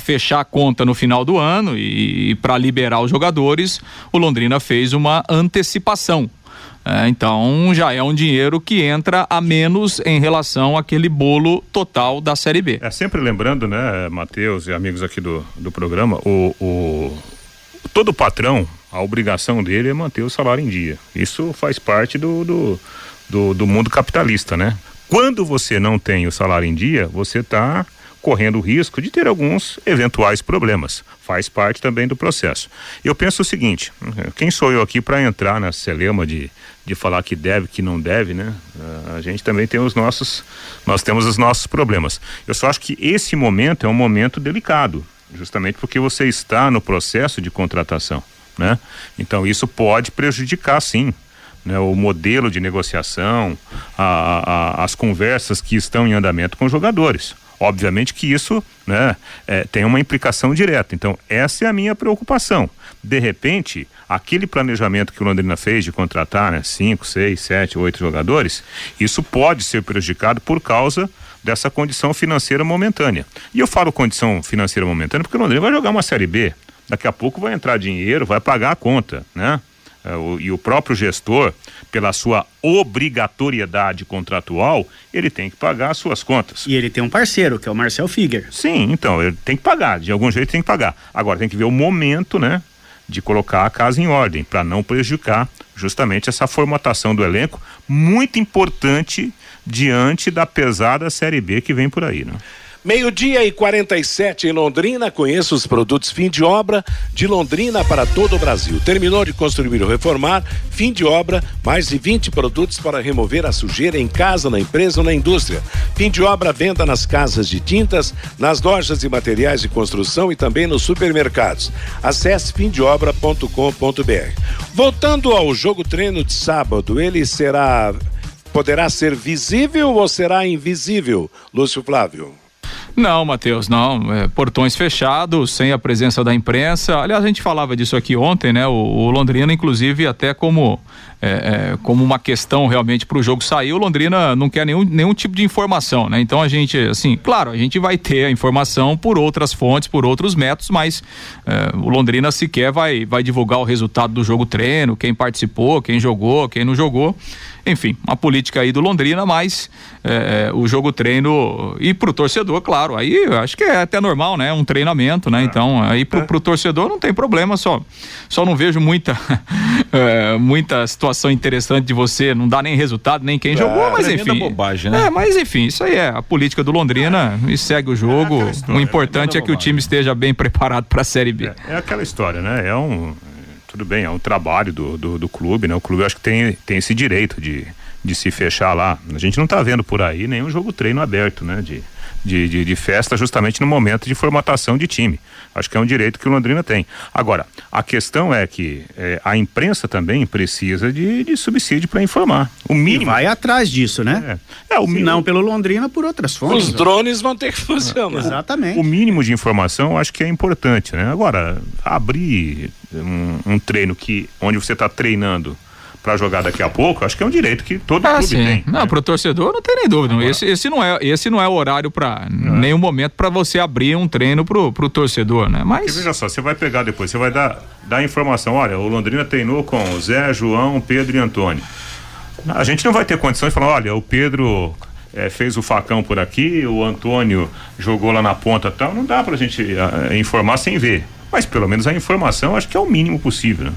F: fechar a conta no final do ano e, e para liberar os jogadores, o Londrina fez uma antecipação é, então já é um dinheiro que entra a menos em relação àquele bolo total da Série B.
G: É sempre lembrando, né, Matheus e amigos aqui do, do programa, o, o todo patrão, a obrigação dele é manter o salário em dia. Isso faz parte do, do, do, do mundo capitalista, né? Quando você não tem o salário em dia, você está correndo o risco de ter alguns eventuais problemas. Faz parte também do processo. Eu penso o seguinte: quem sou eu aqui para entrar na celema de, de falar que deve, que não deve, né? A gente também tem os nossos, nós temos os nossos problemas. Eu só acho que esse momento é um momento delicado, justamente porque você está no processo de contratação, né? Então isso pode prejudicar, sim, né, o modelo de negociação, a, a, as conversas que estão em andamento com os jogadores. Obviamente que isso né, é, tem uma implicação direta. Então, essa é a minha preocupação. De repente, aquele planejamento que o Londrina fez de contratar né, cinco, seis, sete, oito jogadores, isso pode ser prejudicado por causa dessa condição financeira momentânea. E eu falo condição financeira momentânea porque o Londrina vai jogar uma Série B. Daqui a pouco vai entrar dinheiro, vai pagar a conta, né? É, e o próprio gestor, pela sua obrigatoriedade contratual, ele tem que pagar as suas contas.
H: E ele tem um parceiro, que é o Marcel Figuer.
G: Sim, então, ele tem que pagar, de algum jeito tem que pagar. Agora tem que ver o momento, né? De colocar a casa em ordem, para não prejudicar justamente essa formatação do elenco, muito importante diante da pesada Série B que vem por aí, né?
B: Meio-dia e 47 em Londrina. Conheça os produtos fim de obra de Londrina para todo o Brasil. Terminou de construir ou reformar, fim de obra, mais de 20 produtos para remover a sujeira em casa, na empresa ou na indústria. Fim de obra, venda nas casas de tintas, nas lojas de materiais de construção e também nos supermercados. Acesse fimdeobra.com.br. Voltando ao jogo treino de sábado, ele será. Poderá ser visível ou será invisível, Lúcio Flávio?
F: Não, Matheus, não. É, portões fechados, sem a presença da imprensa. Aliás, a gente falava disso aqui ontem, né? O, o Londrina, inclusive, até como, é, é, como uma questão realmente para o jogo sair, o Londrina não quer nenhum, nenhum tipo de informação, né? Então a gente, assim, claro, a gente vai ter a informação por outras fontes, por outros métodos, mas é, o Londrina sequer vai, vai divulgar o resultado do jogo treino, quem participou, quem jogou, quem não jogou. Enfim, uma política aí do Londrina, mas é, é o jogo treino e pro torcedor, claro, aí acho que é até normal, né? Um treinamento, né? É. Então, aí pro, é. pro torcedor não tem problema, só só não vejo muita muita situação interessante de você, não dá nem resultado, nem quem jogou, mas enfim.
I: bobagem, né?
F: É, mas enfim, isso aí é a política do Londrina e segue o jogo. o importante é, que o time esteja bem preparado para a Série B.
G: É, aquela história, né? É um tudo bem, é um trabalho do, do, do clube, né? O clube acho que tem, tem esse direito de, de se fechar lá. A gente não está vendo por aí nenhum jogo treino aberto, né? De, de, de, de, festa justamente no momento de formatação de time. Acho que é um direito que o Londrina tem. Agora, a questão é que é, a imprensa também precisa de, de subsídio para informar. O mínimo.
H: E vai atrás disso, né? É, é o mínimo. Não pelo Londrina, por outras fontes.
B: Os drones vão ter que funcionar.
H: Exatamente.
G: O mínimo de informação acho que é importante, né? Agora, abrir um, um treino que onde você está treinando para jogar daqui a pouco, acho que é um direito que todo ah, clube sim. tem.
F: Não,
G: né?
F: pro torcedor não tem nem dúvida. Agora, esse, esse não é esse não é o horário para é. nenhum momento para você abrir um treino pro, pro torcedor, né? Mas Porque
G: veja só, você vai pegar depois, você vai dar dar informação, olha, o Londrina treinou com Zé, João, Pedro e Antônio. A gente não vai ter condições de falar, olha, o Pedro é, fez o facão por aqui, o Antônio jogou lá na ponta tal. Não dá pra gente uh, informar sem ver. Mas pelo menos a informação acho que é o mínimo possível. Né?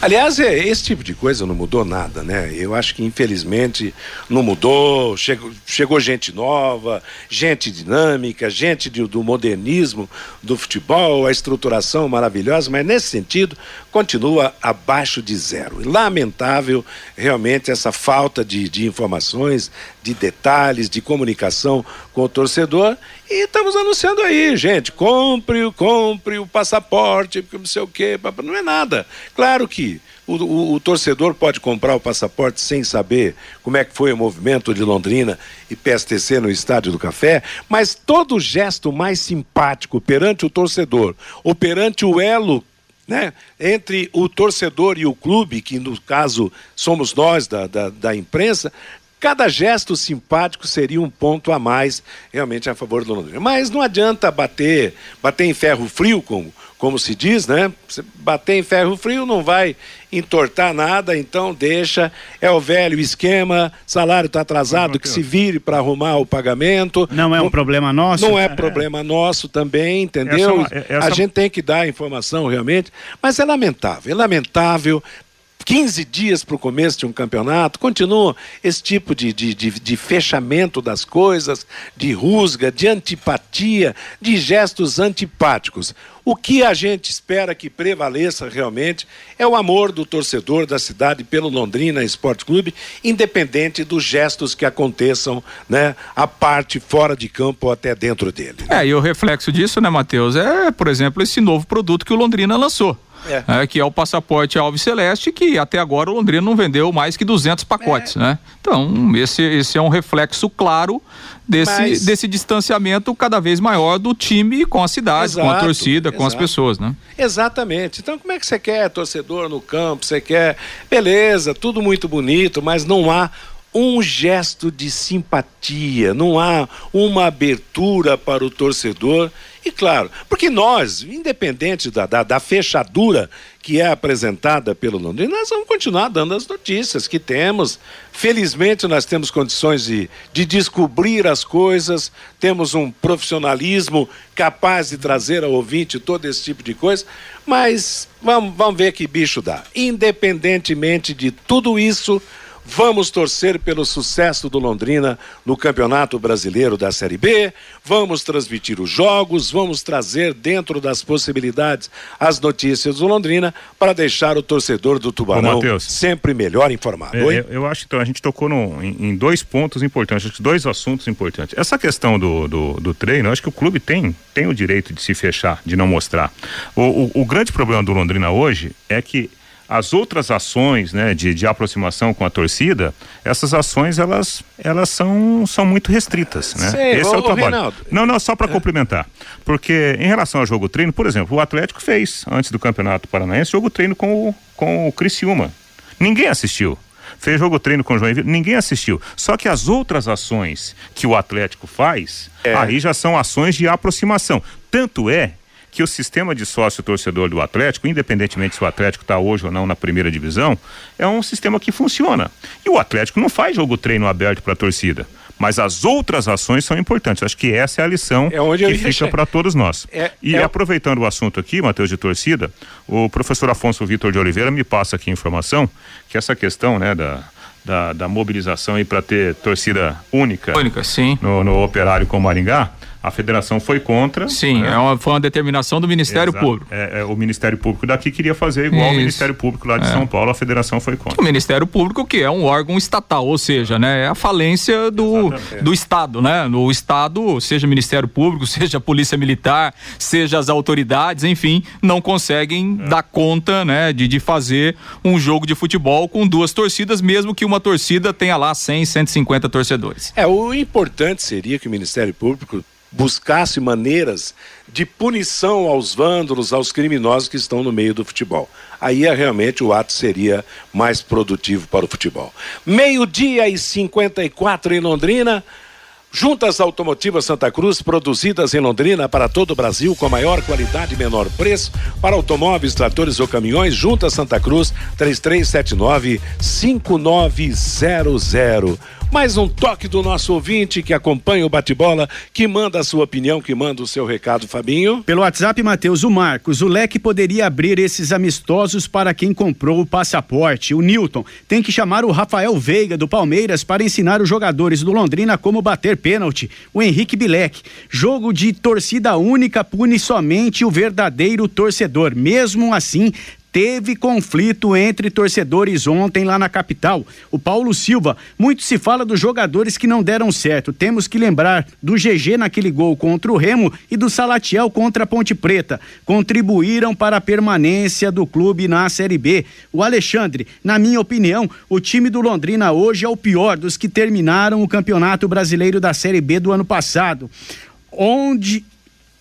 B: Aliás, é, esse tipo de coisa não mudou nada, né? Eu acho que infelizmente não mudou. Chegou, chegou gente nova, gente dinâmica, gente de, do modernismo do futebol, a estruturação maravilhosa, mas nesse sentido continua abaixo de zero. Lamentável realmente essa falta de, de informações, de detalhes, de comunicação com o torcedor. E estamos anunciando aí, gente, compre, compre o passaporte, porque não sei o quê, não é nada. Claro que o, o, o, torcedor pode comprar o passaporte sem saber como é que foi o movimento de Londrina e PSTC no Estádio do Café, mas todo gesto mais simpático perante o torcedor ou perante o elo né, entre o torcedor e o clube, que no caso somos nós da, da, da imprensa, Cada gesto simpático seria um ponto a mais realmente a favor do Londrina. Mas não adianta bater, bater em ferro frio, como, como se diz, né? Você bater em ferro frio não vai entortar nada, então deixa. É o velho esquema, salário está atrasado, que se vire para arrumar o pagamento.
H: Não é um não, problema nosso?
B: Não é, é, problema nosso também, entendeu? Essa, essa... A gente tem que dar informação realmente, mas é lamentável, é lamentável 15 dias para o começo de um campeonato, continua esse tipo de, de, de, de, fechamento das coisas, de rusga, de antipatia, de gestos antipáticos. O que a gente espera que prevaleça realmente é o amor do torcedor da cidade pelo Londrina Esporte Clube, independente dos gestos que aconteçam, né, a parte fora de campo ou até dentro dele.
F: Né? É, e o reflexo disso, né, Matheus, é, por exemplo, esse novo produto que o Londrina lançou é. É, que é o passaporte Alves Celeste, que até agora o Londrina não vendeu mais que 200 pacotes, é. né? Então, esse, esse é um reflexo claro desse, Mas... desse distanciamento cada vez maior do time com a cidade, exato, com a torcida, exato. com as pessoas, né?
B: Exatamente. Então, como é que você quer torcedor no campo? Você quer, beleza, tudo muito bonito, mas não há um gesto de simpatia, não há uma abertura para o torcedor. E claro, porque nós, independente da, da, da fechadura que é apresentada pelo Londrina, nós vamos continuar dando as notícias que temos. Felizmente, nós temos condições de, de descobrir as coisas, temos um profissionalismo capaz de trazer ao ouvinte todo esse tipo de coisa, mas vamos, vamos ver que bicho dá. Independentemente de tudo isso, Vamos torcer pelo sucesso do Londrina no Campeonato Brasileiro da Série B. Vamos transmitir os jogos, vamos trazer dentro das possibilidades as notícias do Londrina para deixar o torcedor do Tubarão Ô, sempre melhor informado.
G: É, eu, eu acho que então, a gente tocou no, em, em, dois pontos importantes, dois assuntos importantes. Essa questão do, do, do, treino, eu acho que o clube tem, tem o direito de se fechar, de não mostrar. o, o, o grande problema do Londrina hoje é que as outras ações né, de, de aproximação com a torcida, essas ações elas, elas são, são muito restritas. Né?
B: Sei, Esse é o trabalho. Reinaldo.
G: Não, não, só para é. complementar. Porque em relação ao jogo treino, por exemplo, o Atlético fez, antes do Campeonato Paranaense, jogo treino com o, com o Criciúma. Ninguém assistiu. Fez jogo treino com o Joinville, ninguém assistiu. Só que as outras ações que o Atlético faz, é. aí já são ações de aproximação. Tanto é que o sistema de sócio torcedor do Atlético, independentemente se o Atlético está hoje ou não na primeira divisão, é um sistema que funciona. E o Atlético não faz jogo treino aberto para a torcida. Mas as outras ações são importantes. Acho que essa é a lição é que fica para todos nós. É, e é... aproveitando o assunto aqui, Matheus, de torcida, o professor Afonso Vitor de Oliveira me passa aqui informação que essa questão né, da, da, da mobilização para ter torcida única,
F: única sim.
G: No, no operário com Maringá, a federação foi contra.
F: Sim, né? é uma, foi uma determinação do Ministério Exato. Público.
G: É, é, o Ministério Público daqui queria fazer igual Isso. ao Ministério Público lá de é. São Paulo, a federação foi contra.
F: O Ministério Público, que é um órgão estatal, ou seja, né, é a falência do, do Estado, né? No Estado, seja Ministério Público, seja Polícia Militar, seja as autoridades, enfim, não conseguem é. dar conta, né, de, de fazer um jogo de futebol com duas torcidas, mesmo que uma torcida tenha lá 100, 150 torcedores.
B: É, o importante seria que o Ministério Público buscasse maneiras de punição aos vândalos, aos criminosos que estão no meio do futebol. Aí é, realmente o ato seria mais produtivo para o futebol. Meio-dia e 54 em Londrina. Juntas Automotivas Santa Cruz, produzidas em Londrina para todo o Brasil com maior qualidade e menor preço para automóveis, tratores ou caminhões. Juntas Santa Cruz, 3379 5900. Mais um toque do nosso ouvinte que acompanha o bate-bola, que manda a sua opinião, que manda o seu recado, Fabinho.
H: Pelo WhatsApp, Matheus, o Marcos, o leque poderia abrir esses amistosos para quem comprou o passaporte. O Newton tem que chamar o Rafael Veiga do Palmeiras para ensinar os jogadores do Londrina como bater pênalti. O Henrique Bilek, jogo de torcida única pune somente o verdadeiro torcedor. Mesmo assim, teve conflito entre torcedores ontem lá na capital. O Paulo Silva, muito se fala dos jogadores que não deram certo. Temos que lembrar do GG naquele gol contra o Remo e do Salatiel contra a Ponte Preta. Contribuíram para a permanência do clube na Série B. O Alexandre, na minha opinião, o time do Londrina hoje é o pior dos que terminaram o Campeonato Brasileiro da Série B do ano passado. Onde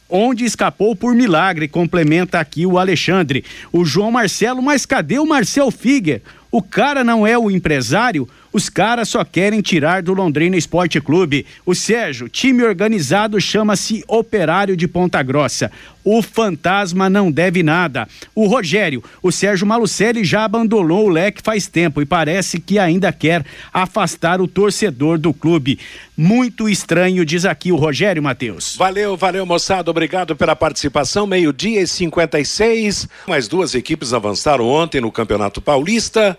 H: onde escapou por milagre, complementa aqui o Alexandre. O João Marcelo, mas cadê o Marcel Figuer? O cara não é o empresário, os caras só querem tirar do Londrina Esporte Clube. O Sérgio, time organizado chama-se Operário de Ponta Grossa. O fantasma não deve nada. O Rogério, o Sérgio Malucelli já abandonou o leque faz tempo e parece que ainda quer afastar o torcedor do clube. Muito estranho, diz aqui o Rogério Matheus.
B: Valeu, valeu, moçada. Obrigado pela participação. Meio-dia e 56. Mais duas equipes avançaram ontem no Campeonato Paulista.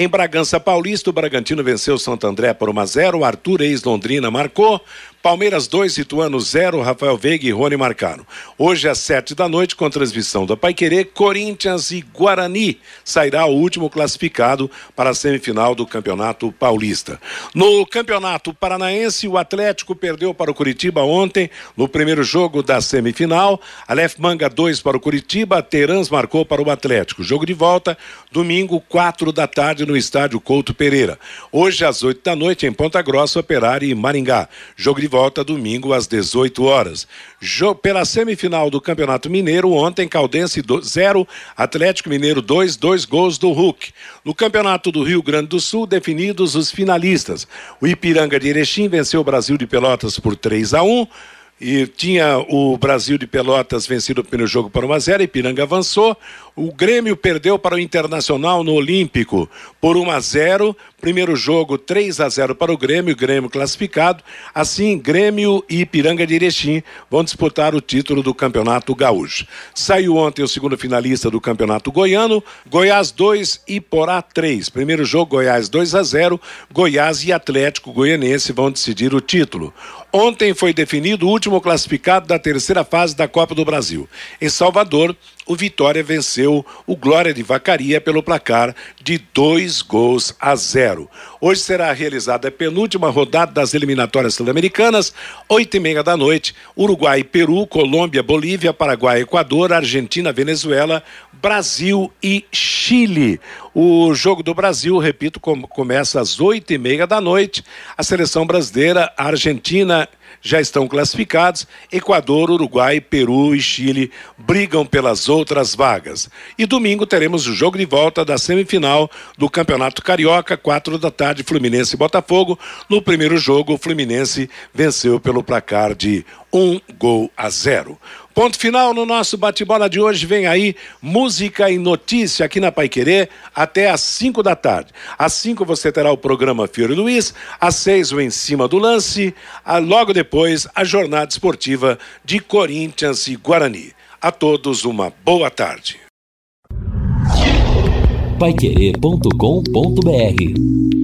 B: Em Bragança Paulista, o Bragantino venceu Santo André por 1 a 0. Arthur ex-Londrina marcou. Palmeiras 2, Ituano 0, Rafael Veiga e Rony marcaram. Hoje às 7 da noite, com transmissão da Paiquerê, Corinthians e Guarani. Sairá o último classificado para a semifinal do Campeonato Paulista. No Campeonato Paranaense, o Atlético perdeu para o Curitiba ontem, no primeiro jogo da semifinal. Aleph Manga 2 para o Curitiba, Terans marcou para o Atlético. Jogo de volta, domingo, 4 da tarde, no estádio Couto Pereira. Hoje às 8 da noite, em Ponta Grossa, Operário e Maringá. Jogo de volta domingo às 18 horas. Jo, pela semifinal do Campeonato Mineiro, ontem Caldense 0, Atlético Mineiro 2, dois gols do Hulk. No Campeonato do Rio Grande do Sul, definidos os finalistas. O Ipiranga de Erechim venceu o Brasil de Pelotas por 3 a 1 e tinha o Brasil de Pelotas vencido o primeiro jogo por 1 a 0, Ipiranga avançou. O Grêmio perdeu para o Internacional no Olímpico por 1 a 0. Primeiro jogo 3 a 0 para o Grêmio, Grêmio classificado. Assim, Grêmio e Ipiranga de Erechim vão disputar o título do Campeonato Gaúcho. Saiu ontem o segundo finalista do Campeonato Goiano, Goiás 2 e Porá 3. Primeiro jogo Goiás 2 a 0. Goiás e Atlético Goianense vão decidir o título. Ontem foi definido o último classificado da terceira fase da Copa do Brasil. Em Salvador, o Vitória venceu o Glória de Vacaria pelo placar de dois gols a zero. Hoje será realizada a penúltima rodada das eliminatórias sul-americanas, oito e meia da noite, Uruguai, Peru, Colômbia, Bolívia, Paraguai, Equador, Argentina, Venezuela, Brasil e Chile. O jogo do Brasil, repito, começa às oito e meia da noite. A seleção brasileira, a Argentina já estão classificados. Equador, Uruguai, Peru e Chile brigam pelas outras vagas. E domingo teremos o jogo de volta da semifinal do Campeonato Carioca, quatro da tarde, Fluminense e Botafogo. No primeiro jogo, o Fluminense venceu pelo placar de um gol a zero. Ponto final no nosso bate-bola de hoje. Vem aí música e notícia aqui na Pai Querer até às 5 da tarde. Às 5 você terá o programa Fiore Luiz, às 6 o Em Cima do Lance, logo depois a jornada esportiva de Corinthians e Guarani. A todos uma boa tarde.
A: Paiquerê.com.br